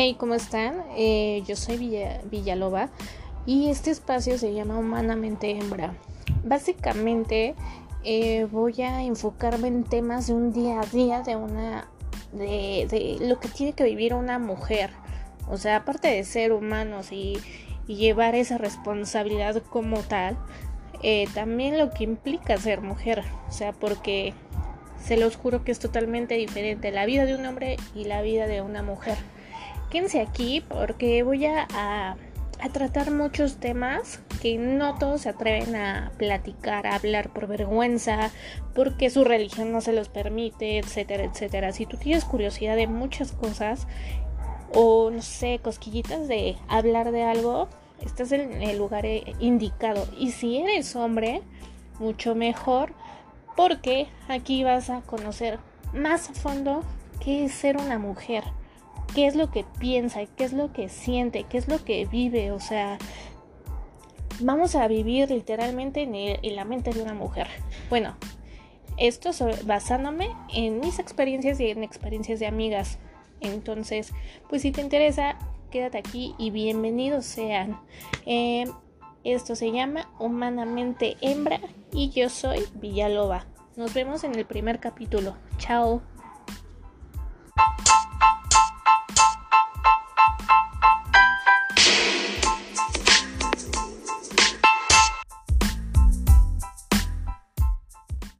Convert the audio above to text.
Hey, ¿cómo están? Eh, yo soy Villa, Villaloba y este espacio se llama Humanamente Hembra. Básicamente eh, voy a enfocarme en temas de un día a día de una de, lo que tiene que vivir una mujer. O sea, aparte de ser humanos y, y llevar esa responsabilidad como tal, eh, también lo que implica ser mujer. O sea, porque se los juro que es totalmente diferente la vida de un hombre y la vida de una mujer. Quédense aquí porque voy a, a, tratar muchos temas que no todos se atreven a platicar, a hablar por vergüenza, porque su religión no se los permite, etcétera, etcétera. Si tú tienes curiosidad de muchas cosas o no sé, cosquillitas de hablar de algo, estás en el lugar indicado. Y si eres hombre, mucho mejor porque aquí vas a conocer más a fondo qué es ser una mujer, qué es lo que piensa, qué es lo que siente, qué es lo que vive, o sea, vamos a vivir literalmente en, la mente de una mujer. Bueno, esto basándome en mis experiencias y en experiencias de amigas. Entonces, pues si te interesa, quédate aquí y bienvenidos sean. Eh, esto se llama Humanamente Hembra y yo soy Villaloba. Nos vemos en el primer capítulo. Chao.